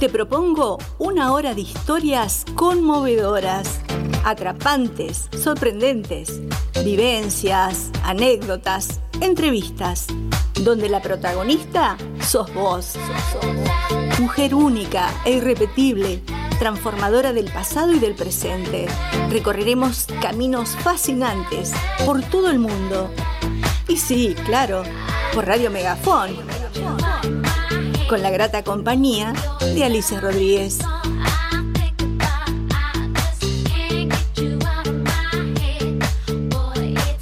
te propongo una hora de historias conmovedoras, atrapantes, sorprendentes, vivencias, anécdotas, entrevistas, donde la protagonista sos vos. Mujer única e irrepetible, transformadora del pasado y del presente. Recorreremos caminos fascinantes por todo el mundo. Y sí, claro, por Radio Megafón. Con la grata compañía de Alicia Rodríguez.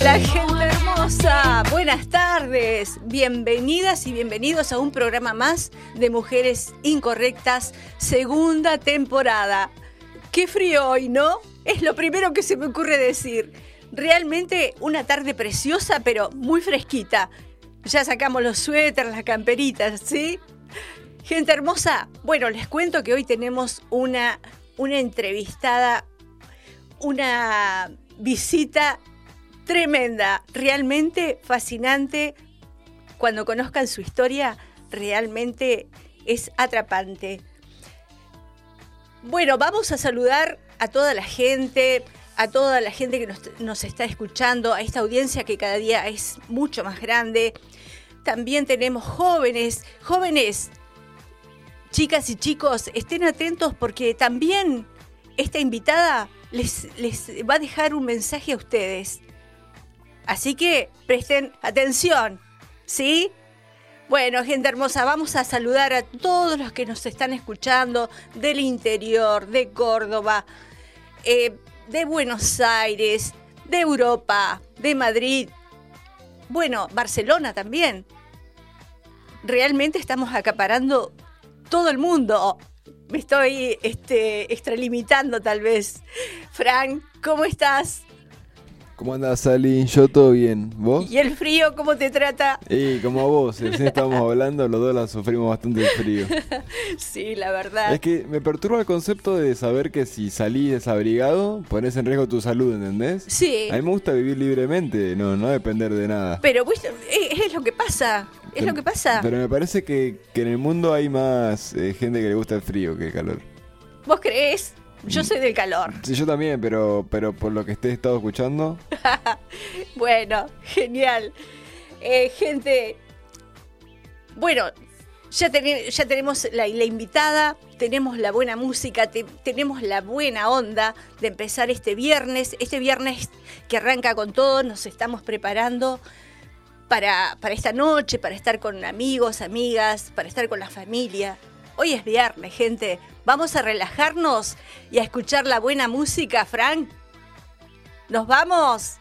La gente hermosa, buenas tardes, bienvenidas y bienvenidos a un programa más de Mujeres Incorrectas, segunda temporada. Qué frío hoy, ¿no? Es lo primero que se me ocurre decir. Realmente una tarde preciosa, pero muy fresquita. Ya sacamos los suéteres, las camperitas, ¿sí? Gente hermosa, bueno, les cuento que hoy tenemos una, una entrevistada, una visita tremenda, realmente fascinante. Cuando conozcan su historia, realmente es atrapante. Bueno, vamos a saludar a toda la gente, a toda la gente que nos, nos, está escuchando, a esta audiencia que cada día es mucho más grande. También tenemos jóvenes, jóvenes, chicas y chicos, estén atentos porque también esta invitada les, les va a dejar un mensaje a ustedes. Así que presten atención, ¿sí? Bueno, gente hermosa, vamos a saludar a todos los que nos están escuchando del interior, de Córdoba, eh, de Buenos Aires, de Europa, de Madrid, bueno, Barcelona también. Realmente estamos acaparando todo el mundo. Me estoy este, extralimitando tal vez. Frank, ¿cómo estás? ¿Cómo andas, Sally? Yo todo bien. ¿Vos? ¿Y el frío cómo te trata? Y como a vos, recién estábamos hablando, los dos la sufrimos bastante el frío. sí, la verdad. Es que me perturba el concepto de saber que si salís desabrigado, pones en riesgo tu salud, ¿entendés? Sí. A mí me gusta vivir libremente, no, no depender de nada. Pero pues, es lo que pasa, es lo que pasa. Pero me parece que, que en el mundo hay más eh, gente que le gusta el frío que el calor. ¿Vos crees? Yo soy del calor. Sí, yo también, pero, pero por lo que esté estado escuchando. bueno, genial. Eh, gente, bueno, ya, ten, ya tenemos la, la, invitada, tenemos la buena música, te, tenemos la buena onda de empezar este viernes. Este viernes que arranca con todo, nos estamos preparando para, para esta noche, para estar con amigos, amigas, para estar con la familia. Hoy es viernes, gente. Vamos a relajarnos y a escuchar la buena música, Frank. ¿Nos vamos?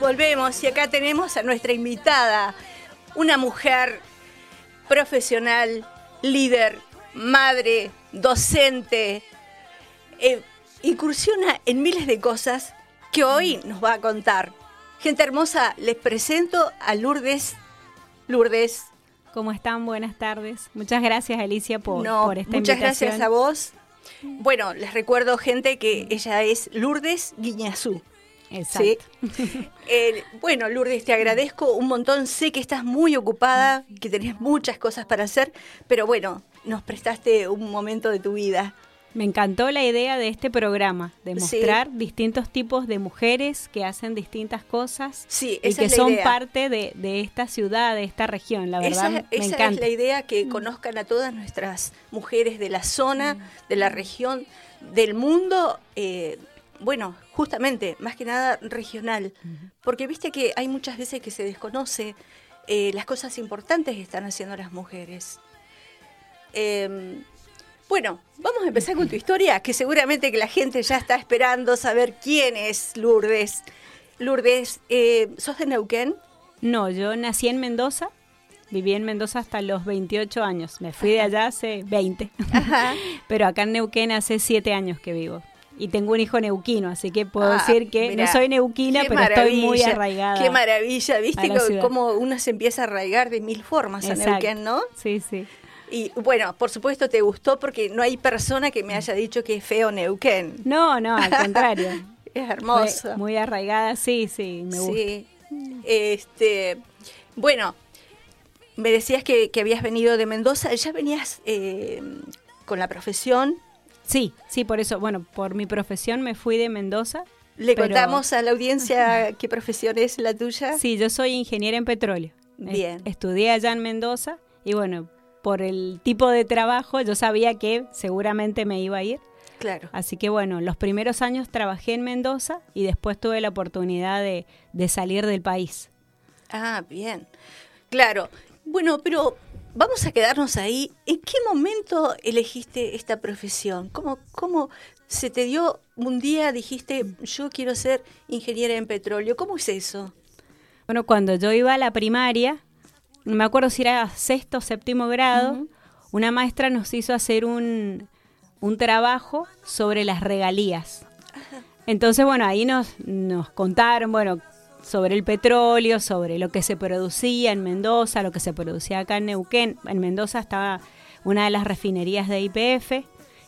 Volvemos y acá tenemos a nuestra invitada, una mujer profesional, líder, madre, docente, eh, incursiona en miles de cosas que hoy nos va a contar. Gente hermosa, les presento a Lourdes. Lourdes. ¿Cómo están? Buenas tardes. Muchas gracias, Alicia, por, no, por esta muchas invitación. gracias a vos. Bueno, les recuerdo, gente, que ella es Lourdes Guiñazú. Exacto. ¿sí? eh, bueno, Lourdes, te agradezco un montón. Sé que estás muy ocupada, que tenés muchas cosas para hacer, pero bueno, nos prestaste un momento de tu vida. Me encantó la idea de este programa, de mostrar sí. distintos tipos de mujeres que hacen distintas cosas sí, y que es son idea. parte de, de, esta ciudad, de esta región, la verdad. Esa, me esa encanta. es la idea, que mm. conozcan a todas nuestras mujeres de la zona, mm. de la región, del mundo. Eh, bueno, justamente, más que nada regional, Mm. porque viste que hay muchas veces que se desconoce eh, las cosas importantes que están haciendo las mujeres. Eh, bueno, vamos a empezar con tu historia, que seguramente que la gente ya está esperando saber quién es Lourdes. Lourdes, eh, ¿sos de Neuquén? No, yo nací en Mendoza, viví en Mendoza hasta los 28 años. Me fui de allá hace 20. Ajá. Pero acá en Neuquén hace 7 años que vivo. Y tengo un hijo neuquino, así que puedo Ah, decir que mirá, no soy neuquina, pero estoy muy arraigada. Qué maravilla, viste a cómo uno se empieza a arraigar de mil formas a Exacto. Neuquén, ¿no? Sí, sí. Y bueno, por supuesto te gustó porque no hay persona que me haya dicho que es feo Neuquén. No, no, al contrario. Es hermoso. Muy, muy arraigada, sí, sí, me gusta. Sí. Este, bueno, me decías que, habías venido de Mendoza, ¿ya venías eh, con la profesión? Sí, sí, por eso, bueno, por mi profesión me fui de Mendoza. ¿Le contamos a la audiencia qué profesión es la tuya? Sí, yo soy ingeniera en petróleo. Bien. Estudié allá en Mendoza y bueno, por el tipo de trabajo yo sabía que seguramente me iba a ir. Claro. Así que bueno, los primeros años trabajé en Mendoza y después tuve la oportunidad de, de salir del país. Ah, bien. Claro. Bueno, pero vamos a quedarnos ahí. ¿En qué momento elegiste esta profesión? ¿Cómo, cómo se te dio un día, dijiste, yo quiero ser ingeniera en petróleo? ¿Cómo es eso? Bueno, cuando yo iba a la primaria, me acuerdo si era sexto o séptimo grado, una maestra nos hizo hacer un, un trabajo sobre las regalías. Entonces, bueno, ahí nos, nos contaron, bueno, sobre el petróleo, sobre lo que se producía en Mendoza, lo que se producía acá en Neuquén. En Mendoza estaba una de las refinerías de IPF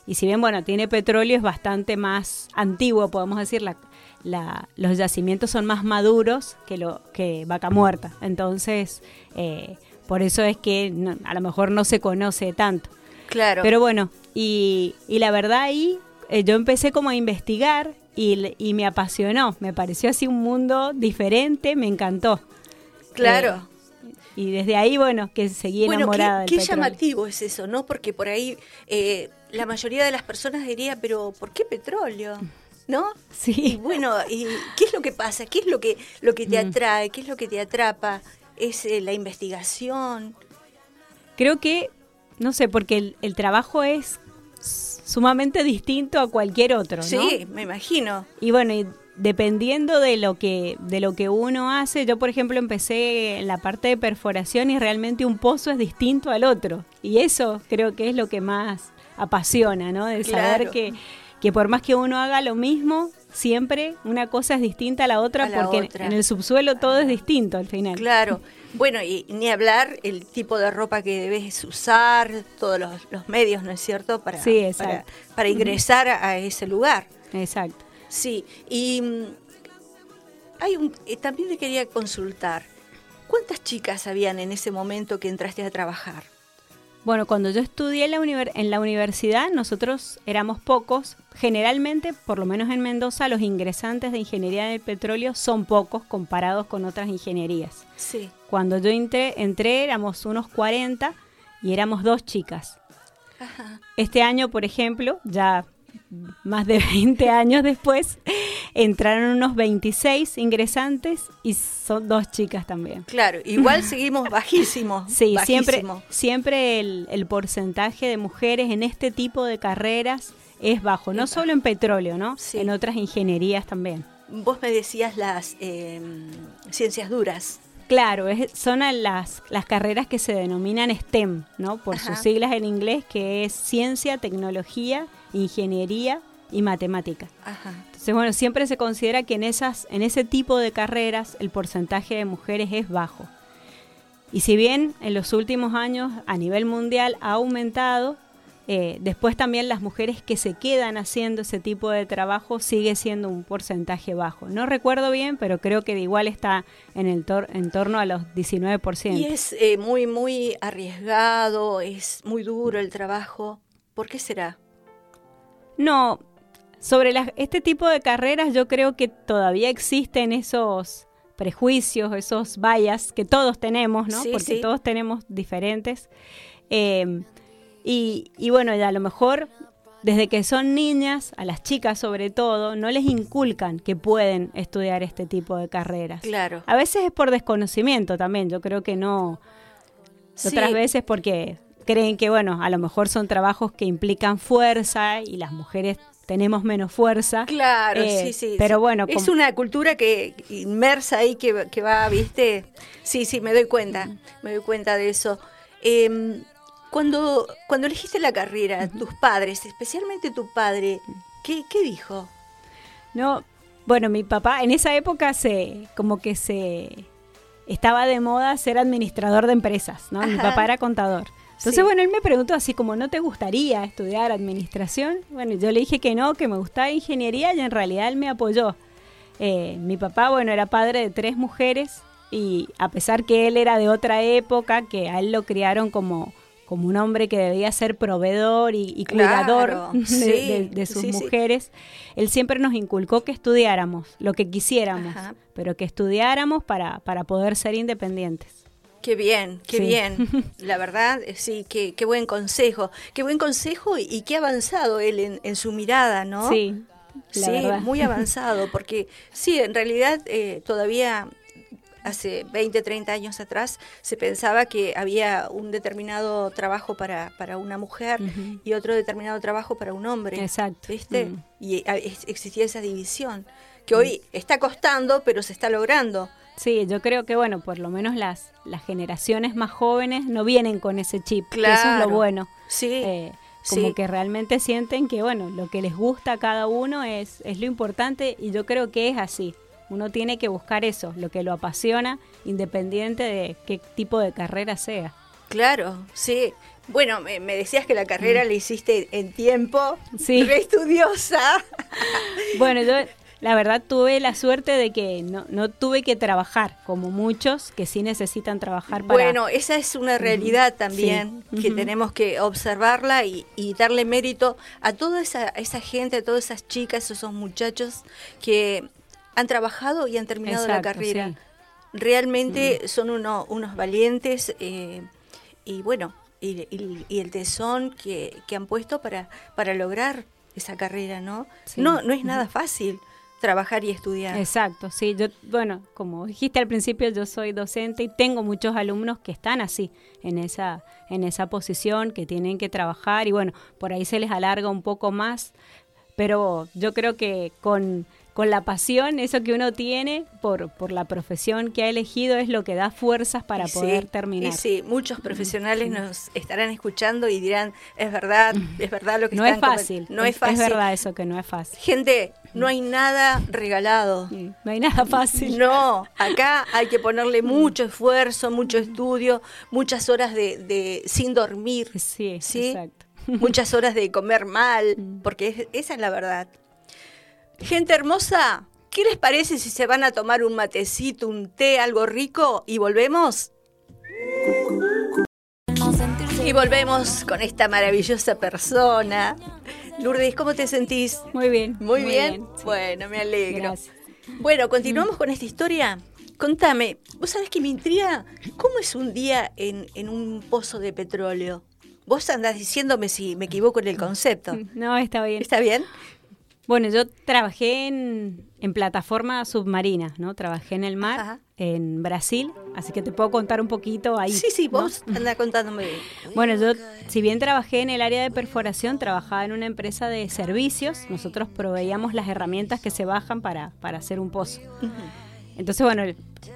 y si bien, bueno, tiene petróleo, es bastante más antiguo, podemos decir, la, los yacimientos son más maduros que, lo, que Vaca Muerta. Entonces, eh, por eso es que a lo mejor no se conoce tanto. Claro. Pero bueno, y, y la verdad ahí eh, yo empecé como a investigar y, me apasionó, me pareció así un mundo diferente, me encantó. Claro. Eh, y desde ahí, bueno, que seguí enamorada qué, qué llamativo es eso, ¿no? Porque por ahí eh, la mayoría de las personas diría, pero ¿por qué petróleo? ¿No? Sí. Y bueno, ¿y qué es lo que pasa? ¿Qué es lo que, lo que te mm. atrae? ¿Qué es lo que te atrapa? ¿Es eh, la investigación? Creo que, no sé, porque el trabajo es sumamente distinto a cualquier otro, ¿no? Sí, me imagino. Y bueno, y dependiendo de lo que de lo que uno hace, yo por ejemplo empecé en la parte de perforación y realmente un pozo es distinto al otro y eso creo que es lo que más apasiona, ¿no? De saber que que por más que uno haga lo mismo, siempre una cosa es distinta a la otra porque en el subsuelo todo es distinto al final. Claro. Bueno, y ni hablar el tipo de ropa que debes usar, todos los, medios, ¿no es cierto? Para, sí, para, ingresar a ese lugar. Exacto. Sí, y mm, hay un, eh, también te quería consultar, ¿cuántas chicas habían en ese momento que entraste a trabajar? Bueno, cuando yo estudié en la, en la universidad, nosotros éramos pocos. Generalmente, por lo menos en Mendoza, los ingresantes de ingeniería del petróleo son pocos comparados con otras ingenierías. Sí. Cuando yo entré, entré éramos unos 40 y éramos dos chicas. Este año, por ejemplo, ya más de 20 años después, entraron unos 26 ingresantes y son dos chicas también. Claro, igual seguimos bajísimos. Sí, siempre, siempre el, porcentaje de mujeres en este tipo de carreras es bajo, no solo en petróleo, ¿no? En otras ingenierías también. Vos me decías las em, ciencias duras. Claro, son las, las carreras que se denominan STEM, ¿no? Por sus siglas en inglés, que es ciencia, tecnología, ingeniería y matemática. Entonces, bueno, siempre se considera que en, esas, en ese tipo de carreras el porcentaje de mujeres es bajo. Y si bien en los últimos años a nivel mundial ha aumentado, eh, después también las mujeres que se quedan haciendo ese tipo de trabajo sigue siendo un porcentaje bajo. No recuerdo bien, pero creo que igual está en, el en torno a los 19%. Y es eh, muy, muy arriesgado, es muy duro el trabajo. ¿Por qué será? No, sobre este tipo de carreras yo creo que todavía existen esos prejuicios, esos vallas que todos tenemos, ¿no? Porque todos tenemos diferentes. Eh, y, bueno, ya a lo mejor desde que son niñas, a las chicas sobre todo, no les inculcan que pueden estudiar este tipo de carreras. Claro. A veces es por desconocimiento también, yo creo que no. Otras veces porque creen que, bueno, a lo mejor son trabajos que implican fuerza y las mujeres tenemos menos fuerza. Claro, eh, sí, sí. Pero bueno. Es una cultura que inmersa ahí que, que, va, viste. Sí, sí, me doy cuenta, me doy cuenta de eso. Eh, cuando, cuando elegiste la carrera, tus padres, especialmente tu padre, ¿qué, ¿qué, dijo? No, bueno, mi papá en esa época se, como que se estaba de moda ser administrador de empresas, ¿no? Mi papá era contador. Entonces, bueno, él me preguntó así como, ¿no te gustaría estudiar administración? Bueno, yo le dije que no, que me gustaba ingeniería y en realidad él me apoyó. Eh, mi papá, bueno, era padre de tres mujeres y a pesar que él era de otra época, que a él lo criaron como, como un hombre que debía ser proveedor y, cuidador de, sus mujeres, él siempre nos inculcó que estudiáramos lo que quisiéramos, pero que estudiáramos para, para poder ser independientes. Qué bien, qué bien. La verdad, eh, sí, qué, qué, buen consejo. Qué buen consejo y, qué avanzado él en, su mirada, ¿no? Sí. sí, muy avanzado, porque sí, en realidad eh, todavía hace 20, 30 años atrás se pensaba que había un determinado trabajo para, para una mujer y otro determinado trabajo para un hombre. Exacto. ¿Viste? Mm. Y existía esa división, que hoy está costando, pero se está logrando. Sí, yo creo que, bueno, por lo menos las, las generaciones más jóvenes no vienen con ese chip, claro. eso es lo bueno. Sí. Eh, como que realmente sienten que, bueno, lo que les gusta a cada uno es, es lo importante y yo creo que es así. Uno tiene que buscar eso, lo que lo apasiona, independiente de qué tipo de carrera sea. Claro, sí. Bueno, me, decías que la carrera mm. la hiciste en tiempo, sí. re estudiosa. Bueno, yo la verdad tuve la suerte de que no, no tuve que trabajar, como muchos que sí necesitan trabajar para... Bueno, esa es una realidad también, que tenemos que observarla y, darle mérito a toda esa, esa gente, a todas esas chicas, esos muchachos que han trabajado y han terminado la carrera. Realmente son uno, unos valientes eh, y bueno, y, el tesón que, que, han puesto para, para lograr esa carrera, ¿no? No, no es nada fácil trabajar y estudiar. Exacto, sí, yo, bueno, como dijiste al principio, yo soy docente y tengo muchos alumnos que están así, en esa, en esa posición, que tienen que trabajar y bueno, por ahí se les alarga un poco más, pero yo creo que con con la pasión, eso que uno tiene por, por la profesión que ha elegido es lo que da fuerzas para poder terminar. Y sí, muchos profesionales nos estarán escuchando y dirán, es verdad, es verdad lo que no es fácil. No es, fácil. Es verdad eso que no es fácil. Gente, no hay nada regalado. No hay nada fácil. No, acá hay que ponerle mucho esfuerzo, mucho estudio, muchas horas de, de sin dormir. Sí, ¿sí? exacto. Muchas horas de comer mal, porque esa es la verdad. Gente hermosa, ¿qué les parece si se van a tomar un matecito, un té, algo rico y volvemos? Y volvemos con esta maravillosa persona. Lourdes, ¿cómo te sentís? Muy bien. Muy, bien. Bueno, me alegro. Bueno, continuamos con esta historia. Contame, vos sabés que me intriga, ¿cómo es un día en, en un pozo de petróleo? Vos andás diciéndome si me equivoco en el concepto. No, está bien. ¿Está bien? Bueno, yo trabajé en, en plataforma submarina, ¿no? Trabajé en el mar, en Brasil, así que te puedo contar un poquito ahí. Sí, sí, vos anda contándome. Bueno, yo, si bien trabajé en el área de perforación, trabajaba en una empresa de servicios. Nosotros proveíamos las herramientas que se bajan para, para hacer un pozo. Entonces, bueno,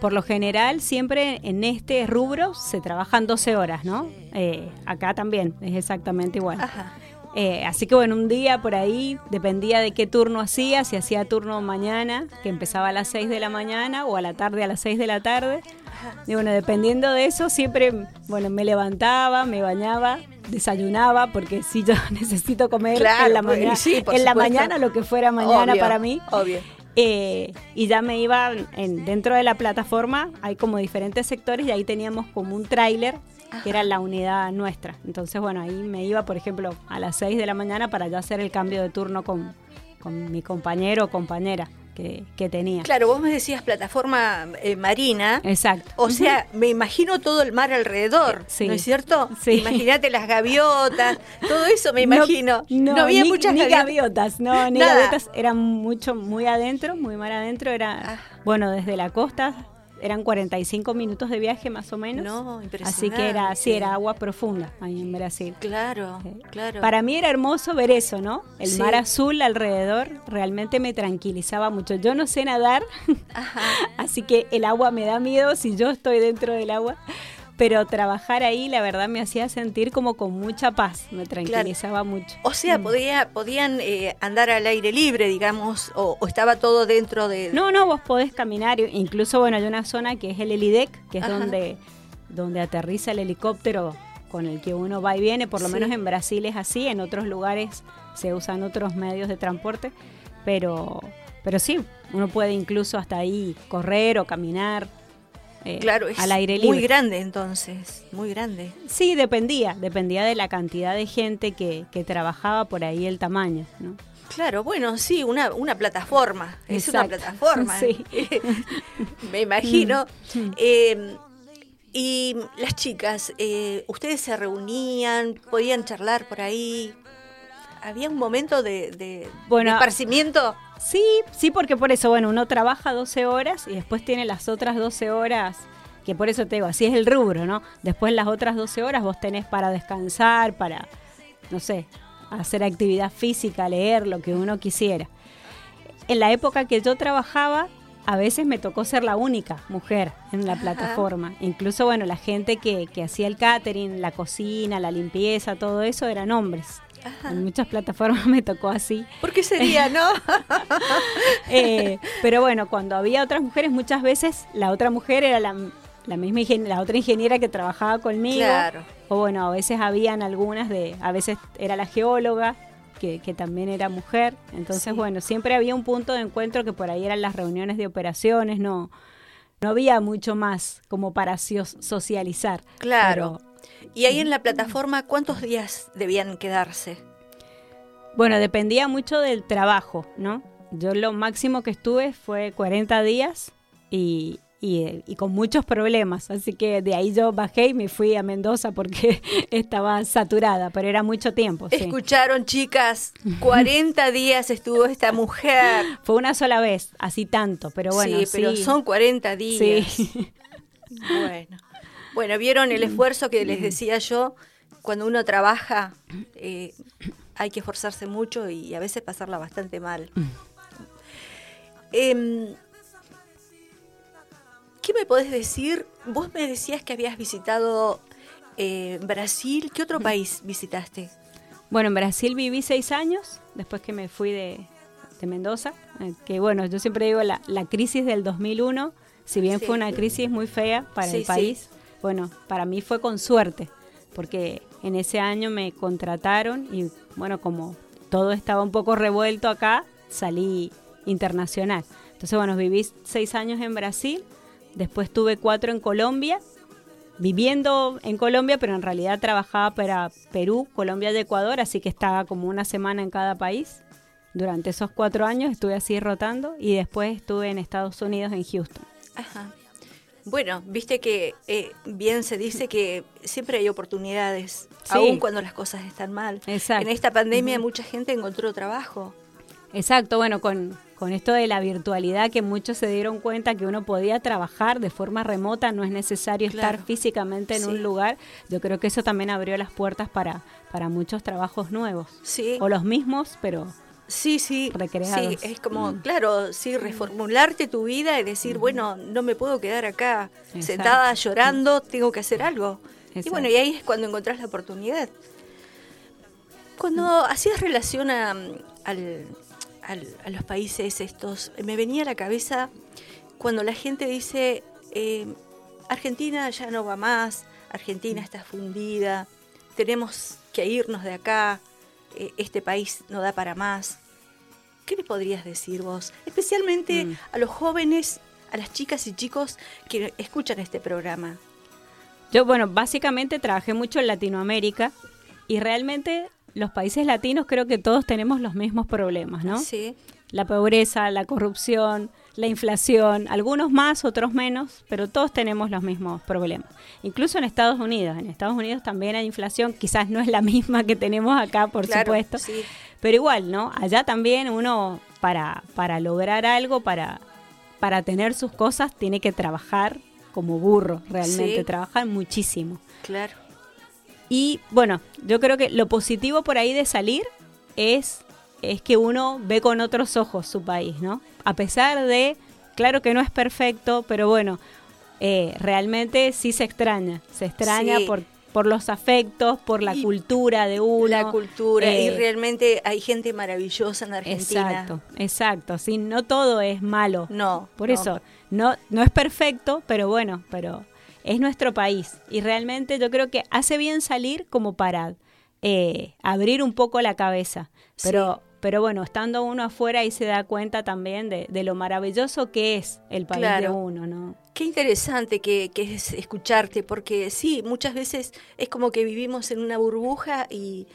por lo general, siempre en este rubro se trabajan 12 horas, ¿no? Eh, acá también es exactamente igual. Ajá. Eh, así que bueno, un día por ahí dependía de qué turno hacía, si hacía turno mañana, que empezaba a las 6 de la mañana, o a la tarde a las 6 de la tarde. Y bueno, dependiendo de eso, siempre, bueno, me levantaba, me bañaba, desayunaba, porque si yo necesito comer en la, mañana, en la mañana, lo que fuera mañana para mí. Obvio. Eh, y ya me iba en, dentro de la plataforma, hay como diferentes sectores y ahí teníamos como un tráiler que era la unidad nuestra. Entonces, bueno, ahí me iba, por ejemplo, a las 6 de la mañana para ya hacer el cambio de turno con, con mi compañero o compañera. Que, que, tenía. Claro, vos me decías plataforma eh, marina. Exacto. O sea, me imagino todo el mar alrededor, ¿no es cierto? Sí. Imagínate las gaviotas, todo eso me imagino. No, había muchas gaviotas. No, ni gaviotas, eran mucho, muy adentro, muy mar adentro, era, ah. bueno, desde la costa eran 45 minutos de viaje más o menos. No, impresionante. Así que era, sí, era agua profunda ahí en Brasil. Claro, claro. Para mí era hermoso ver eso, ¿no? El mar azul alrededor realmente me tranquilizaba mucho. Yo no sé nadar, así que el agua me da miedo si yo estoy dentro del agua pero trabajar ahí la verdad me hacía sentir como con mucha paz, me tranquilizaba mucho. O sea, mm. podía, podían eh, andar al aire libre, digamos, o, estaba todo dentro de... No, no, vos podés caminar, incluso bueno, hay una zona que es el helidec, que es donde, donde aterriza el helicóptero con el que uno va y viene, por lo menos en Brasil es así, en otros lugares se usan otros medios de transporte, pero, pero sí, uno puede incluso hasta ahí correr o caminar eh, claro, es al aire libre. muy grande entonces, muy grande. Sí, dependía, dependía de la cantidad de gente que, que trabajaba por ahí el tamaño, ¿no? Claro, bueno, sí, una, una plataforma, es una plataforma, sí. me imagino. Eh, y las chicas, eh, ¿ustedes se reunían, podían charlar por ahí? ¿Había un momento de, de- Bueno, de esparcimiento? Sí, sí, porque por eso, bueno, uno trabaja 12 horas y después tiene las otras 12 horas, que por eso te digo, así es el rubro, ¿no? Después las otras 12 horas vos tenés para descansar, para, no sé, hacer actividad física, leer, lo que uno quisiera. En la época que yo trabajaba, a veces me tocó ser la única mujer en la Ajá. plataforma. Incluso, bueno, la gente que, que hacía el catering, la cocina, la limpieza, todo eso eran hombres. Ajá. En muchas plataformas me tocó así. ¿Por qué sería, no? Eh, pero bueno, cuando había otras mujeres, muchas veces la otra mujer era la, la misma la otra ingeniera que trabajaba conmigo. Claro. O bueno, a veces habían algunas de, a veces era la geóloga, que, que también era mujer. Entonces, Sí. bueno, siempre había un punto de encuentro que por ahí eran las reuniones de operaciones, no, no había mucho más como para so- socializar. Claro. Y ahí en la plataforma, ¿cuántos días debían quedarse? Bueno, dependía mucho del trabajo, ¿no? Yo lo máximo que estuve fue 40 días y, y, y con muchos problemas, así que de ahí yo bajé y me fui a Mendoza porque estaba saturada, pero era mucho tiempo. sí. Escucharon, chicas, 40 días estuvo esta mujer. Fue una sola vez, así tanto, pero bueno, sí, pero sí. son 40 días. Sí. Bueno. Bueno, vieron el esfuerzo que les decía yo. Cuando uno trabaja, eh, hay que esforzarse mucho y a veces pasarla bastante mal. Em, ¿Qué me podés decir? Vos me decías que habías visitado eh, Brasil. ¿Qué otro país visitaste? Bueno, en Brasil viví seis años, después que me fui de, de Mendoza, eh, que bueno, yo siempre digo la, la crisis del 2001, si bien Sí. fue una crisis muy fea para Sí, el sí. Bueno, para mí fue con suerte, porque en ese año me contrataron y bueno, como todo estaba un poco revuelto acá, salí internacional. Entonces, bueno, viví seis años en Brasil, después tuve cuatro en Colombia, viviendo en Colombia, pero en realidad trabajaba para Perú, Colombia y Ecuador, así que estaba como una semana en cada país. Durante esos cuatro años estuve así rotando y después estuve en Estados Unidos, en Houston. Ajá. Bueno, viste que eh, bien se dice que siempre hay oportunidades, Sí. aun cuando las cosas están mal. Exacto. En esta pandemia mucha gente encontró trabajo. Exacto, bueno, con, con esto de la virtualidad que muchos se dieron cuenta que uno podía trabajar de forma remota, no es necesario Claro. estar físicamente en Sí. un lugar, yo creo que eso también abrió las puertas para, para muchos trabajos nuevos. Sí, O los mismos, pero sí, sí. recreados. Sí, es como, Mm. claro, sí, reformularte tu vida y decir, bueno, no me puedo quedar acá Exacto. sentada llorando, tengo que hacer algo. Y bueno, y ahí es cuando encontrás la oportunidad. Cuando hacías relación a, al- al- a los países estos, me venía a la cabeza cuando la gente dice, eh, Argentina ya no va más, Argentina está fundida, tenemos que irnos de acá, eh, este país no da para más. ¿Qué le podrías decir vos? Especialmente Mm. a los jóvenes, a las chicas y chicos que escuchan este programa. Yo, bueno, básicamente trabajé mucho en Latinoamérica y realmente los países latinos creo que todos tenemos los mismos problemas, ¿no? Sí, La pobreza, la corrupción, la inflación, algunos más, otros menos, pero todos tenemos los mismos problemas. Incluso en Estados Unidos. En Estados Unidos también hay inflación, quizás no es la misma que tenemos acá, por claro, supuesto, sí. pero igual, ¿no? Allá también uno, para, para lograr algo, para, para tener sus cosas, tiene que trabajar como burro, realmente, Sí. trabajar muchísimo. Claro. Y bueno, yo creo que lo positivo por ahí de salir es, es que uno ve con otros ojos su país, ¿no? A pesar de, claro que no es perfecto, pero bueno, eh, realmente sí se extraña. Se extraña Sí. por, por los afectos, por la Y cultura de uno. la cultura y eh, realmente hay gente maravillosa en Argentina. Exacto, exacto. Sí, no todo es malo. No. Por no. eso, no, no es perfecto, pero bueno, pero es nuestro país. Y realmente yo creo que hace bien salir como para eh, abrir un poco la cabeza. Pero, pero bueno, estando uno afuera ahí se da cuenta también de, de lo maravilloso que es el país de uno, ¿no? Qué interesante que, que, es escucharte, porque sí, muchas veces es como que vivimos en una burbuja y,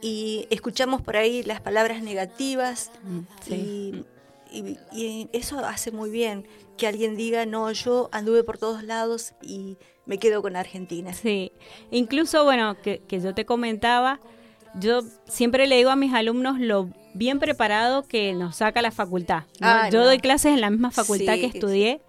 y escuchamos por ahí las palabras negativas mm, y, y, eso hace muy bien que alguien diga, no, yo anduve por todos lados y me quedo con Argentina. Sí, incluso, bueno, que, que yo te comentaba, yo siempre le digo a mis alumnos lo bien preparado que nos saca la facultad. Ah, yo doy clases en la misma facultad que estudié.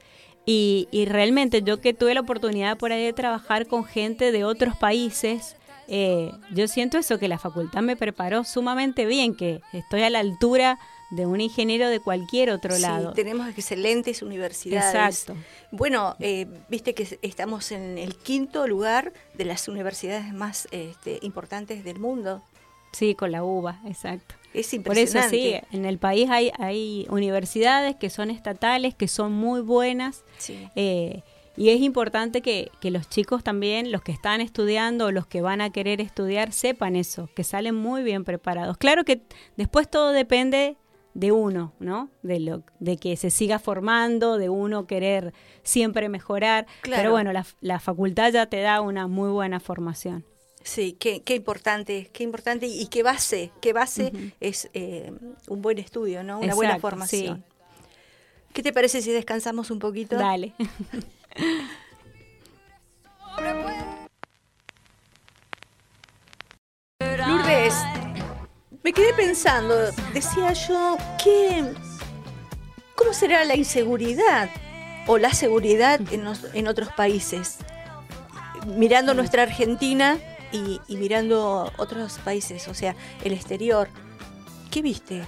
Y, y, realmente yo que tuve la oportunidad por ahí de trabajar con gente de otros países, eh, yo siento eso, que la facultad me preparó sumamente bien, que estoy a la altura de un ingeniero de cualquier otro sí, lado. Tenemos excelentes universidades. Exacto. Bueno, eh, viste que estamos en el quinto lugar de las universidades más este, importantes del mundo. Sí, con la UBA, exacto. Es impresionante. Por eso sí, en el país hay, hay universidades que son estatales, que son muy buenas. Sí. Eh, y es importante que, que, los chicos también, los que están estudiando o los que van a querer estudiar, sepan eso, que salen muy bien preparados. Claro que después todo depende de uno, ¿no? De, lo, de que se siga formando, de uno querer siempre mejorar. Pero bueno, la, la facultad ya te da una muy buena formación. Sí, qué, qué importante, qué importante y qué base, qué base es eh, un buen estudio, ¿no? Una buena formación. ¿Qué te parece si descansamos un poquito? Dale. me quedé pensando, decía yo, ¿qué, ¿cómo será la inseguridad o la seguridad en, en otros países? Mirando nuestra Argentina y, y mirando otros países, o sea, el exterior, ¿qué viste?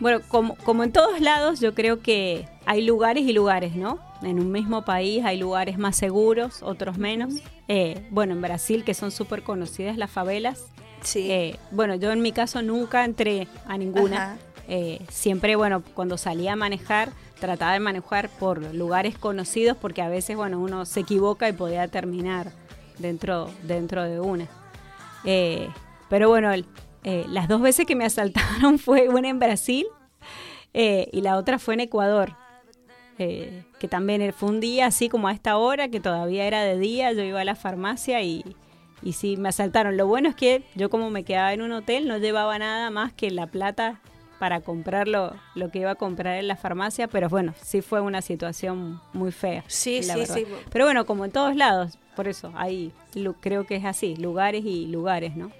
Bueno, como, como en todos lados, yo creo que hay lugares y lugares, ¿no? En un mismo país hay lugares más seguros, otros menos. Eh, bueno, en Brasil, que son súper conocidas las favelas. Sí. Eh, bueno, yo en mi caso nunca entré a ninguna. Eh, siempre, bueno, cuando salía a manejar, trataba de manejar por lugares conocidos porque a veces, bueno, uno se equivoca y podía terminar dentro, dentro de una. pero bueno, eh, las dos veces que me asaltaron fue una en Brasil eh, y la otra fue en Ecuador. Eh, que también fue un día así como a esta hora, que todavía era de día, yo iba a la farmacia y, y sí, me asaltaron. Lo bueno es que yo como me quedaba en un hotel no llevaba nada más que la plata para comprar lo, que iba a comprar en la farmacia, pero bueno, sí fue una situación muy fea. Sí, sí, sí. Pero bueno, como en todos lados, por eso, ahí creo que es así, lugares y lugares, ¿no?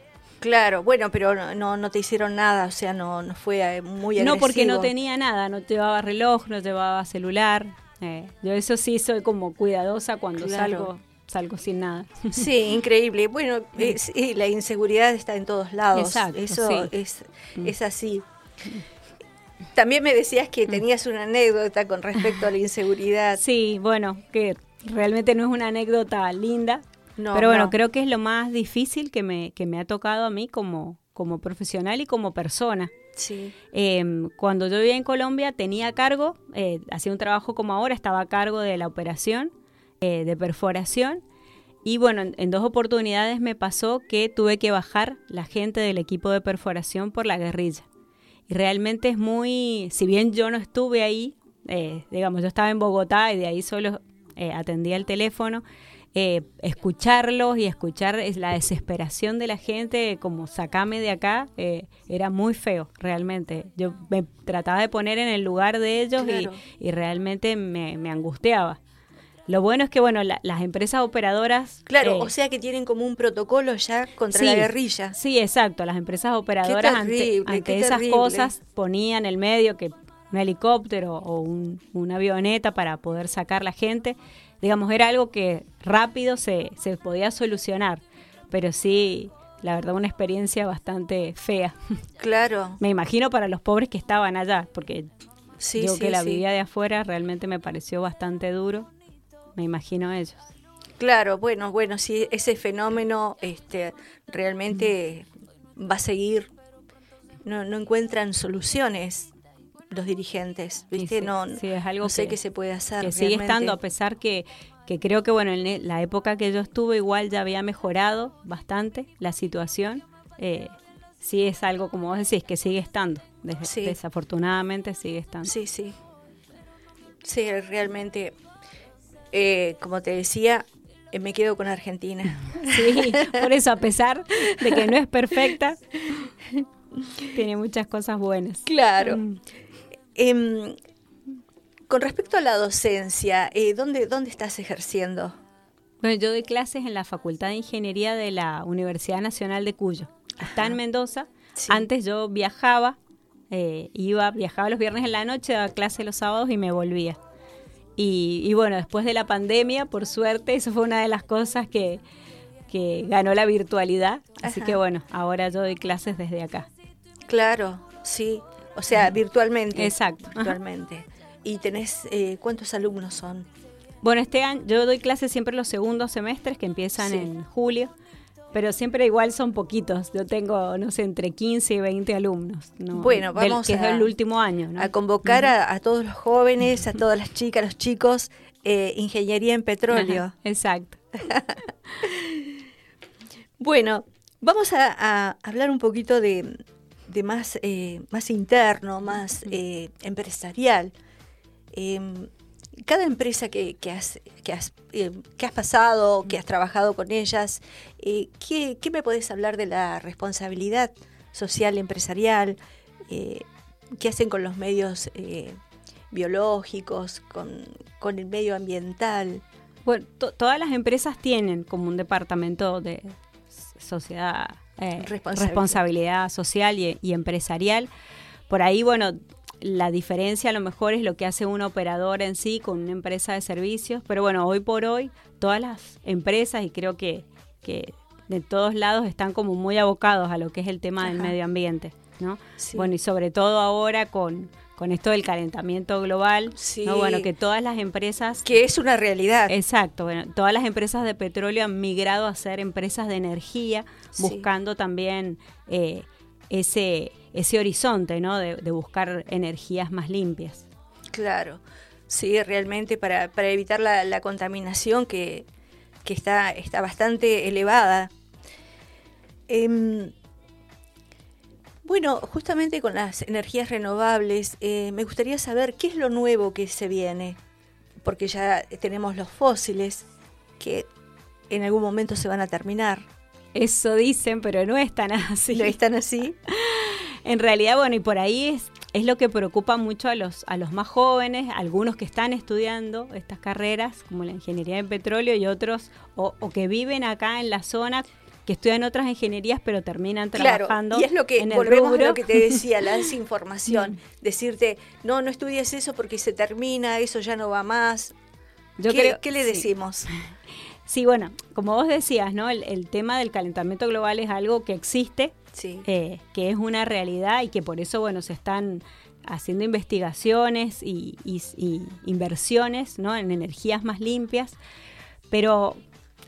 Claro, bueno, pero no, no te hicieron nada, o sea, no, no fue eh, muy agresivo. No, porque no tenía nada, no llevaba reloj, no llevaba celular. Eh, yo eso sí soy como cuidadosa cuando salgo, salgo sin nada. Sí, increíble. Bueno, la inseguridad está en todos lados. Exacto, eso es, mm. es así. También me decías que mm. tenías una anécdota con respecto a la inseguridad. Sí, bueno, que realmente no es una anécdota linda, pero bueno, creo que es lo más difícil que me, que me ha tocado a mí como, como profesional y como persona. Sí. Em, cuando yo vivía en Colombia tenía cargo, eh, hacía un trabajo como ahora, estaba a cargo de la operación eh, de perforación. Y bueno, en, dos oportunidades me pasó que tuve que bajar la gente del equipo de perforación por la guerrilla. Y realmente es muy, si bien yo no estuve ahí, eh, digamos, yo estaba en Bogotá y de ahí solo atendía el teléfono, eh, escucharlos y escuchar la desesperación de la gente, como sacame de acá, eh, era muy feo, realmente. Yo me trataba de poner en el lugar de ellos y, realmente me, angustiaba. Lo bueno es que, bueno, las empresas operadoras... Claro, eh, o sea que tienen como un protocolo ya contra la guerrilla. Sí, exacto. Las empresas operadoras ante, esas cosas ponían el medio que un helicóptero o una avioneta para poder sacar la gente digamos, era algo que rápido se, se podía solucionar, pero sí, la verdad, una experiencia bastante fea. Claro. me imagino para los pobres que estaban allá, porque yo que la vivía de afuera realmente me pareció bastante duro, me imagino ellos. Claro, bueno, bueno, sí, ese fenómeno este, realmente va a seguir, no, no encuentran soluciones los dirigentes, ¿viste? no, es algo sé qué se puede hacer. Que sigue estando, a pesar que, que creo que, bueno, en la época que yo estuve igual ya había mejorado bastante la situación. Eh, sí es algo, como vos decís, que sigue estando. Desafortunadamente sigue estando. Sí, sí. Sí, realmente. Eh, como te decía, eh, me quedo con Argentina. Sí, por eso, a pesar de que no es perfecta, tiene muchas cosas buenas. Claro. Mm. Em, con respecto a la docencia, eh, ¿dónde, ¿dónde estás ejerciendo? Bueno, yo doy clases en la Facultad de Ingeniería de la Universidad Nacional de Cuyo. Está en Mendoza. Sí. Antes yo viajaba, eh, iba, viajaba los viernes en la noche, daba clase los sábados y me volvía. Y, y bueno, después de la pandemia, por suerte, eso fue una de las cosas que, que ganó la virtualidad. Así Ajá. que bueno, ahora yo doy clases desde acá. Claro, sí. O sea, virtualmente. Exacto. Ajá. Virtualmente. ¿Y tenés eh, cuántos alumnos son? Bueno, este año yo doy clases siempre los segundos semestres que empiezan Sí. en julio, pero siempre igual son poquitos. Yo tengo, no sé, entre 15 y 20 alumnos. ¿no? Bueno, Del- vamos que es a- el último año, ¿no? A convocar a, a todos los jóvenes, a todas las chicas, los chicos, eh, ingeniería en petróleo. Ajá, Exacto. Bueno, vamos a, a hablar un poquito de, de más, eh, más interno, más eh, empresarial. Cada empresa que, que has, que, has, eh, que has pasado, que has trabajado con ellas, eh, ¿qué, qué me podés hablar de la responsabilidad social empresarial? Eh, ¿Qué hacen con los medios eh, biológicos, con, con el medio ambiental? Bueno, to- todas las empresas tienen como un departamento de sociedad, Responsabilidad. responsabilidad social y, y empresarial. Por ahí, bueno, la diferencia a lo mejor es lo que hace un operador en sí con una empresa de servicios, pero bueno, hoy por hoy todas las empresas y creo que, que de todos lados están como muy abocados a lo que es el tema del medio ambiente, ¿no? Sí. Bueno, y sobre todo ahora con, con esto del calentamiento global, Sí. ¿no? Bueno, que todas las empresas Que es una realidad. Exacto, bueno, todas las empresas de petróleo han migrado a ser empresas de energía, Sí. buscando también eh, ese, ese horizonte, ¿no? De, de buscar energías más limpias. Claro, sí, realmente para, para evitar la, la contaminación que, que está, está bastante elevada. Em, bueno, justamente con las energías renovables, eh, me gustaría saber qué es lo nuevo que se viene, porque ya tenemos los fósiles que en algún momento se van a terminar. Eso dicen, pero no es tan así. ¿No están así? En realidad, bueno, y por ahí es, es lo que preocupa mucho a los, a los más jóvenes, algunos que están estudiando estas carreras, como la ingeniería en petróleo, y otros, o, o que viven acá en la zona, que estudian otras ingenierías, pero terminan Claro, trabajando y es lo que en el volvemos a lo que te decía, la desinformación, decirte, no, no estudies eso porque se termina, eso ya no va más. Yo ¿Qué, creo- qué le sí. decimos? Sí, bueno, como vos decías, ¿no? El, el tema del calentamiento global es algo que existe, Sí, eh, que es una realidad y que por eso, bueno, se están haciendo investigaciones y, y- y inversiones, ¿no? En energías más limpias, pero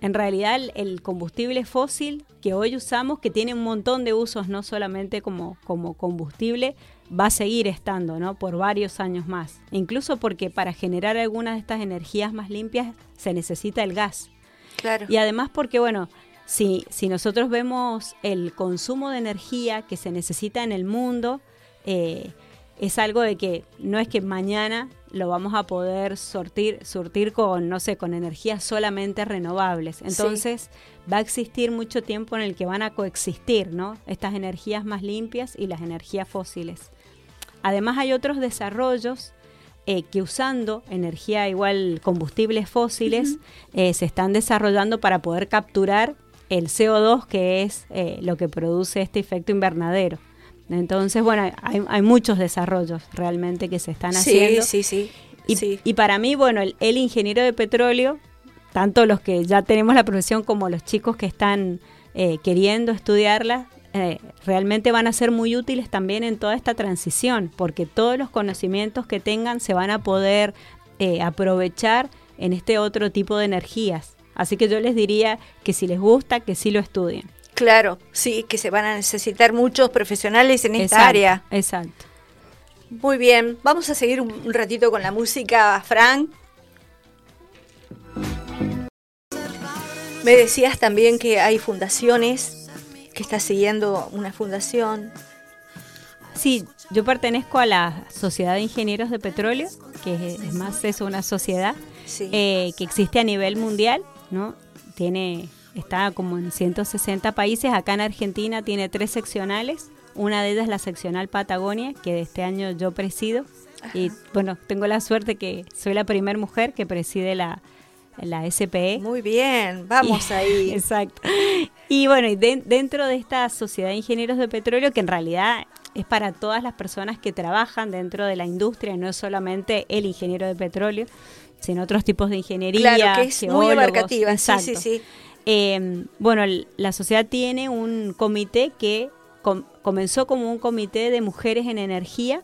en realidad el, el combustible fósil que hoy usamos, que tiene un montón de usos, no solamente como, como combustible, va a seguir estando, ¿no? Por varios años más. Incluso porque para generar algunas de estas energías más limpias se necesita el gas. claro. Y además porque, bueno, si, si nosotros vemos el consumo de energía que se necesita en el mundo, eh, es algo de que no es que mañana lo vamos a poder sortir, surtir con, no sé, con energías solamente renovables. Entonces va a existir mucho tiempo en el que van a coexistir, ¿no? Estas energías más limpias y las energías fósiles. Además hay otros desarrollos eh, que usando energía igual combustibles fósiles eh, se están desarrollando para poder capturar el CO2 que es eh, lo que produce este efecto invernadero. Entonces, bueno, hay, hay muchos desarrollos realmente que se están sí, haciendo. sí, sí, Y, sí. y para mí, bueno, el, el ingeniero de petróleo, tanto los que ya tenemos la profesión como los chicos que están eh, queriendo estudiarla, eh, realmente van a ser muy útiles también en toda esta transición, porque todos los conocimientos que tengan se van a poder eh, aprovechar en este otro tipo de energías. Así que yo les diría que si les gusta, que sí lo estudien. Claro, sí, que se van a necesitar muchos profesionales en esta Exacto, área. Exacto. Muy bien, vamos a seguir un, ratito con la música, Frank. Me decías también que hay fundaciones, que estás siguiendo una fundación. Sí, yo pertenezco a la Sociedad de Ingenieros de Petróleo, que es, es más eso, una sociedad. eh, que existe a nivel mundial, ¿no? Tiene, está como en 160 países. Acá en Argentina tiene tres seccionales. Una de ellas es la seccional Patagonia, que de este año yo presido. Y bueno, tengo la suerte que soy la primera mujer que preside la, la SPE. Muy bien, vamos ahí. Exacto. Y bueno, y dentro de esta sociedad de ingenieros de petróleo, que en realidad es para todas las personas que trabajan dentro de la industria, no es solamente el ingeniero de petróleo, sino otros tipos de ingeniería. Claro, que es muy abarcativa, sí, sí, sí. Em, bueno, la sociedad tiene un comité que comenzó como un comité de mujeres en energía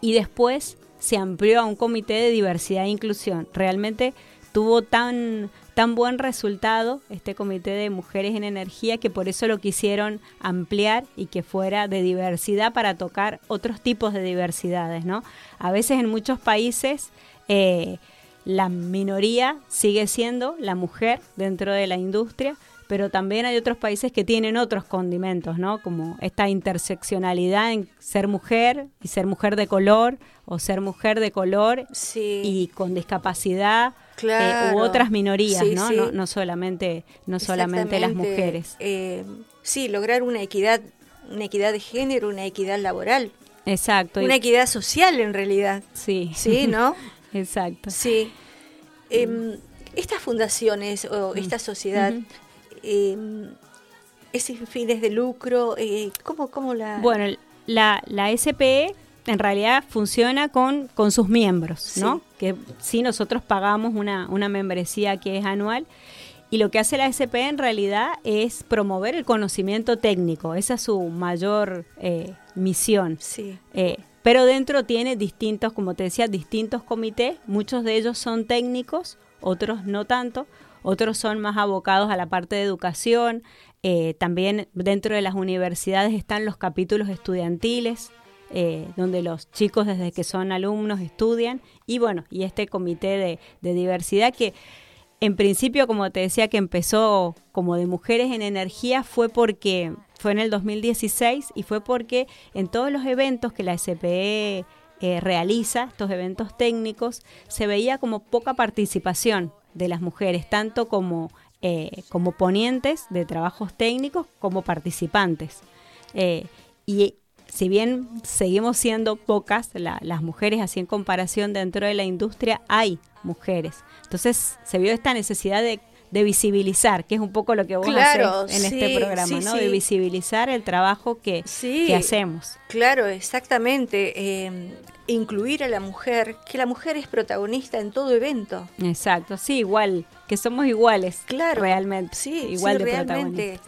y después se amplió a un comité de diversidad e inclusión. Realmente tuvo tan, tan buen resultado este comité de mujeres en energía que por eso lo quisieron ampliar y que fuera de diversidad para tocar otros tipos de diversidades, ¿no? A veces en muchos países eh, la minoría sigue siendo la mujer dentro de la industria, pero también hay otros países que tienen otros condimentos, ¿no? Como esta interseccionalidad en ser mujer y ser mujer de color o ser mujer de color y con discapacidad eh, u otras minorías, ¿no? ¿no? ¿no? solamente no solamente las mujeres. Eh, sí, lograr una equidad una equidad de género, una equidad laboral. Exacto. Una equidad social en realidad. Sí. Sí, ¿no? Exacto. Sí. Em, estas fundaciones o mm. esta sociedad eh, es sin fines de lucro. Eh, ¿cómo, ¿Cómo la...? Bueno, la, la SPE en realidad funciona con, con sus miembros, ¿no? Que sí nosotros pagamos una, una membresía que es anual y lo que hace la SPE en realidad es promover el conocimiento técnico, esa es su mayor eh, misión. Sí. Eh, pero dentro tiene distintos, como te decía, distintos comités, muchos de ellos son técnicos, otros no tanto, otros son más abocados a la parte de educación, eh, también dentro de las universidades están los capítulos estudiantiles, eh, donde los chicos desde que son alumnos estudian, y bueno, y este comité de, de diversidad que en principio, como te decía, que empezó como de mujeres en energía fue porque fue en el 2016 y fue porque en todos los eventos que la SPE eh, realiza, estos eventos técnicos, se veía como poca participación de las mujeres, tanto como, eh, como ponientes de trabajos técnicos como participantes. Eh, y si bien seguimos siendo pocas las mujeres, así en comparación dentro de la industria, hay mujeres. Entonces se vio esta necesidad de, visibilizar, que es un poco lo que vos haces en este programa, ¿no? De visibilizar el trabajo que, que hacemos. Claro, exactamente. Eh, incluir a la mujer, que la mujer es protagonista en todo evento. Exacto, sí, igual, que somos iguales. Claro. Realmente. Sí, igual de realmente.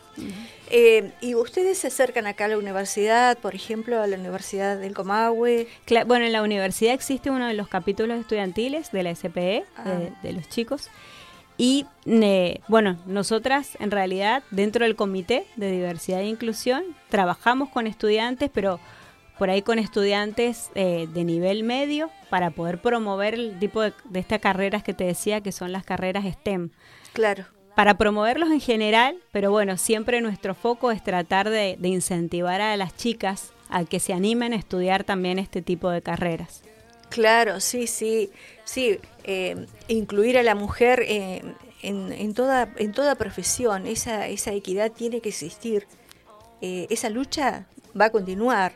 Eh, ¿Y ustedes se acercan acá a la universidad, por ejemplo, a la Universidad del Comahue? bueno, en la universidad existe uno de los capítulos estudiantiles de la SPE, ah. de, los chicos. Y bueno, nosotras en realidad dentro del Comité de Diversidad e Inclusión trabajamos con estudiantes, pero por ahí con estudiantes eh, de nivel medio para poder promover el tipo de, de estas carreras que te decía que son las carreras STEM. Claro para promoverlos en general, pero bueno, siempre nuestro foco es tratar de, incentivar a las chicas a que se animen a estudiar también este tipo de carreras. Claro, sí, sí, sí, eh, incluir a la mujer eh, en, toda, en toda profesión, esa, esa equidad tiene que existir, eh, esa lucha va a continuar.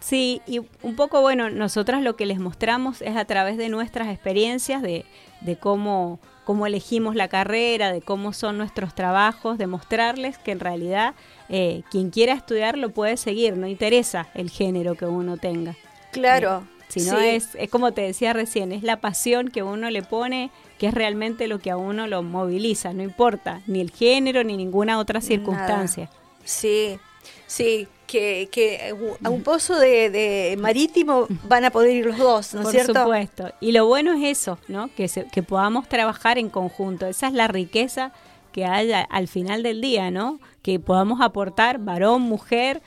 Sí, y un poco, bueno, nosotras lo que les mostramos es a través de nuestras experiencias, de, de cómo cómo elegimos la carrera, de cómo son nuestros trabajos, demostrarles que en realidad eh, quien quiera estudiar lo puede seguir, no interesa el género que uno tenga. Claro. Eh, sino es, es como te decía recién, es la pasión que uno le pone, que es realmente lo que a uno lo moviliza, no importa ni el género ni ninguna otra circunstancia. Sí, sí, que, a un pozo de, marítimo van a poder ir los dos, ¿no es cierto? Por supuesto. Y lo bueno es eso, ¿no? Que, que podamos trabajar en conjunto. Esa es la riqueza que haya al final del día, ¿no? Que podamos aportar varón, mujer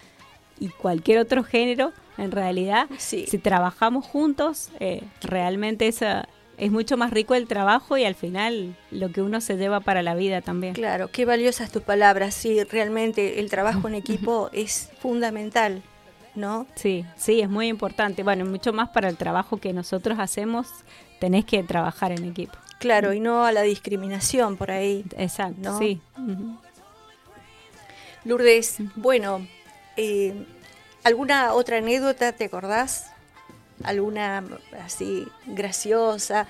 y cualquier otro género. En realidad, si trabajamos juntos, eh, realmente esa, es mucho más rico el trabajo y al final lo que uno se lleva para la vida también. Claro, qué valiosas tus palabras. Sí, realmente el trabajo en equipo es fundamental. ¿no? Sí, sí, es muy importante. Bueno, mucho más para el trabajo que nosotros hacemos, tenés que trabajar en equipo. Claro, y no a la discriminación por ahí. Exacto, ¿no? sí. Lourdes, bueno, eh, ¿alguna otra anécdota te acordás? ¿Alguna así graciosa?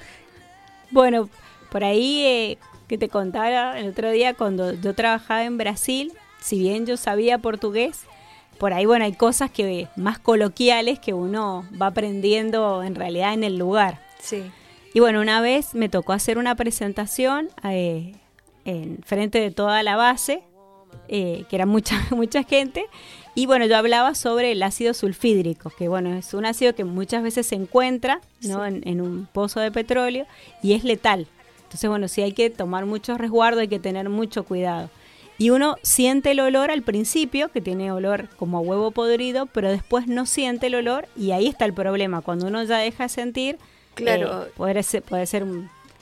Bueno, por ahí eh, que te contara el otro día cuando yo trabajaba en Brasil, si bien yo sabía portugués, por ahí, bueno, hay cosas que más coloquiales que uno va aprendiendo en realidad en el lugar. Sí. Y bueno, una vez me tocó hacer una presentación eh, en frente de toda la base, eh, que era mucha, mucha gente, y bueno, yo hablaba sobre el ácido sulfídrico, que bueno, es un ácido que muchas veces se encuentra ¿no? en, en, un pozo de petróleo y es letal. Entonces, bueno, sí hay que tomar mucho resguardo, hay que tener mucho cuidado. Y uno siente el olor al principio, que tiene olor como a huevo podrido, pero después no siente el olor y ahí está el problema. Cuando uno ya deja de sentir, claro. Eh, puede ser, puede ser,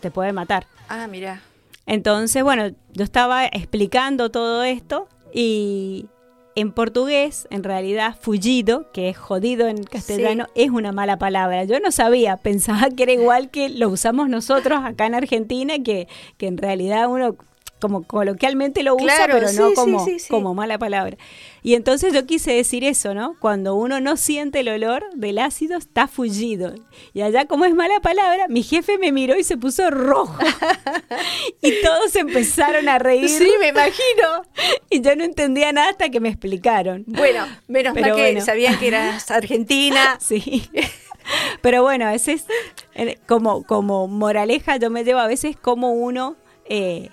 te puede matar. Ah, mira. Entonces, bueno, yo estaba explicando todo esto y en portugués, en realidad, fullido, que es jodido en castellano, sí. es una mala palabra. Yo no sabía, pensaba que era igual que lo usamos nosotros acá en Argentina, que, que en realidad uno como coloquialmente lo usa, claro, pero no como, sí, como mala palabra. Y entonces yo quise decir eso, ¿no? Cuando uno no siente el olor del ácido, está fullido. Y allá, como es mala palabra, mi jefe me miró y se puso rojo. y todos empezaron a reír. Sí, me imagino. Y yo no entendía nada hasta que me explicaron. Bueno, menos Pero mal que bueno. sabían que eras argentina. Sí. Pero bueno, a veces, como, como moraleja, yo me llevo a veces como uno eh,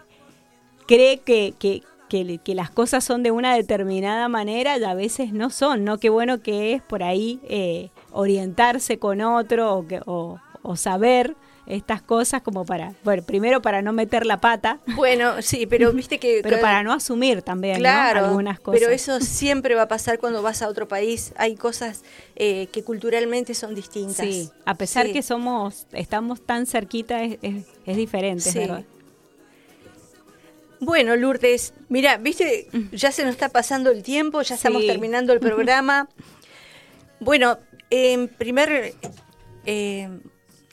cree que, que, que, que, las cosas son de una determinada manera y a veces no son, ¿no? Qué bueno que es por ahí eh, orientarse con otro o, que, o, o saber estas cosas como para, bueno, primero para no meter la pata. Bueno, sí, pero viste que... pero para no asumir también claro, ¿no? algunas cosas. Pero eso siempre va a pasar cuando vas a otro país. Hay cosas eh, que culturalmente son distintas. Sí, a pesar Sí. que somos, estamos tan cerquita, es, es, es diferente, Sí. verdad. Bueno, Lourdes, mira, viste, ya se nos está pasando el tiempo, ya estamos Sí. terminando el programa. Bueno, en primer, eh,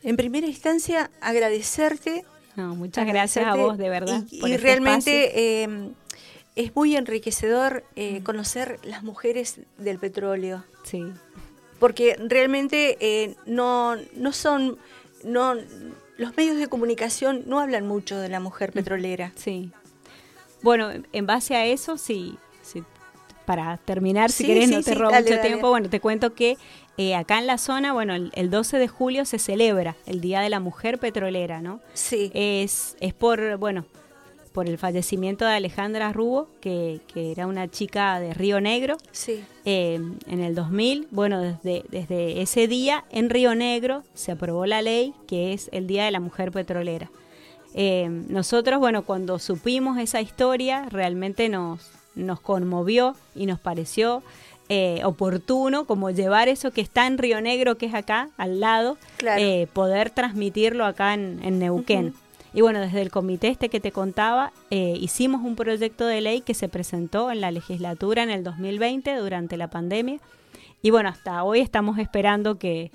en primera instancia, agradecerte. No, muchas gracias a vos, de verdad. Y, por y este realmente eh, es muy enriquecedor Mm. eh, conocer las mujeres del petróleo. Sí, porque realmente eh, no, no son, no, los medios de comunicación no hablan mucho de la mujer petrolera. sí. Bueno, en base a eso, sí, sí, para terminar, si Sí, querés, sí, no te robo dale, mucho dale. tiempo, bueno, te cuento que eh, acá en la zona, bueno, el, el 12 de julio se celebra el Día de la Mujer Petrolera, ¿no? Sí, Es, es por, bueno, por el fallecimiento de Alejandra Rubo, que, que era una chica de Río Negro, sí, eh, en el 2000. Bueno, desde, desde ese día en Río Negro se aprobó la ley que es el Día de la Mujer Petrolera. Eh, nosotros, bueno, cuando supimos esa historia, realmente nos, nos conmovió y nos pareció eh, oportuno como llevar eso que está en Río Negro, que es acá, al lado, Claro. eh, poder transmitirlo acá en, en Neuquén. Y bueno, desde el comité este que te contaba, eh, hicimos un proyecto de ley que se presentó en la legislatura en el 2020 durante la pandemia. Y bueno, hasta hoy estamos esperando que,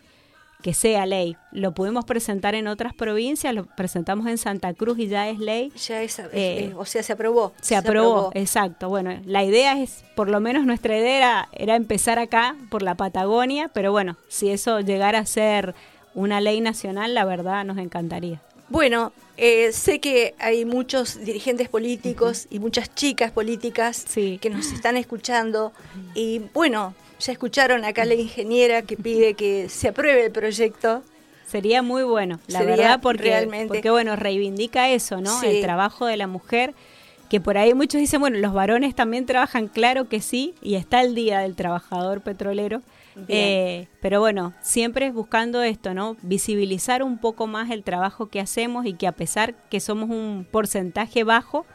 que sea ley. Lo pudimos presentar en otras provincias, lo presentamos en Santa Cruz y ya es ley. ya es, Eh, o sea, se aprobó. Se aprobó, exacto. Bueno, la idea es, por lo menos nuestra idea era, era empezar acá por la Patagonia, pero bueno, si eso llegara a ser una ley nacional, la verdad nos encantaría. Bueno, eh, sé que hay muchos dirigentes políticos y muchas chicas políticas Sí. que nos están escuchando y bueno, ya escucharon acá la ingeniera que pide que se apruebe el proyecto. Sería muy bueno, la Sería verdad, porque, realmente- porque bueno, reivindica eso, ¿no? Sí. El trabajo de la mujer, que por ahí muchos dicen, bueno, los varones también trabajan, claro que sí, y está el Día del Trabajador Petrolero. Eh, pero bueno, siempre es buscando esto, ¿no? Visibilizar un poco más el trabajo que hacemos y que a pesar que somos un porcentaje bajo,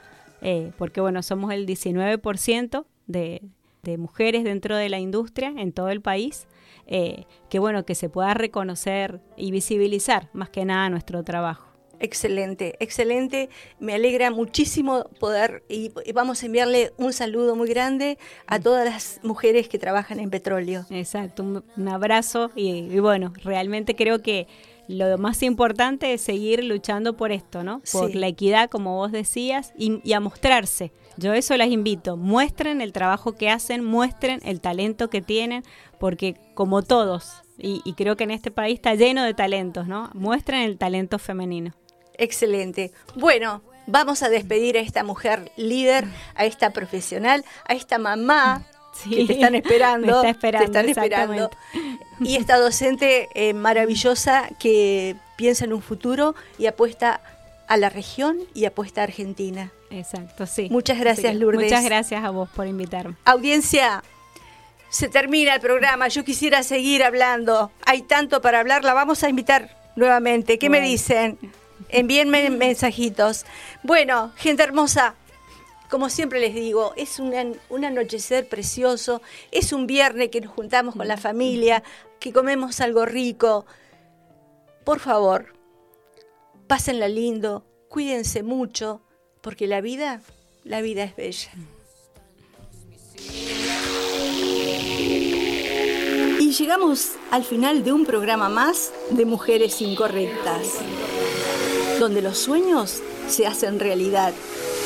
eh, porque bueno, somos el 19% de, de mujeres dentro de la industria en todo el país, eh, que bueno, que se pueda reconocer y visibilizar más que nada nuestro trabajo. Excelente, excelente. Me alegra muchísimo poder y, vamos a enviarle un saludo muy grande a todas las mujeres que trabajan en petróleo. Exacto, un, abrazo y, bueno, realmente creo que lo más importante es seguir luchando por esto, ¿no? Por la equidad, como vos decías, y, y, a mostrarse. Yo eso las invito, muestren el trabajo que hacen, muestren el talento que tienen, porque como todos, y, y creo que en este país está lleno de talentos, ¿no? Muestren el talento femenino. Excelente. Bueno, vamos a despedir a esta mujer líder, a esta profesional, a esta mamá que te están esperando. te están esperando. Y esta docente eh, maravillosa que piensa en un futuro y apuesta a la región y apuesta a Argentina. Exacto, sí. Muchas gracias, Lourdes. Muchas gracias a vos por invitarme. Audiencia, se termina el programa. Yo quisiera seguir hablando. Hay tanto para hablar. La vamos a invitar nuevamente. ¿Qué me dicen? envíenme mensajitos. Bueno, gente hermosa, como siempre les digo, es un anochecer precioso, es un viernes que nos juntamos con la familia, que comemos algo rico. Por favor, pásenla lindo, cuídense mucho, porque la vida, la vida es bella. Y llegamos al final de un programa más de Mujeres Incorrectas donde los sueños se hacen realidad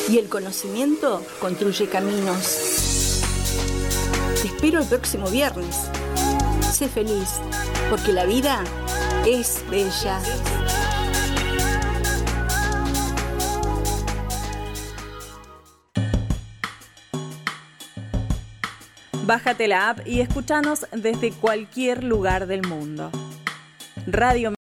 y el conocimiento construye caminos. Te espero el próximo viernes. Sé feliz, porque la vida es bella. Bájate la app y escúchanos desde cualquier lugar del mundo. Radio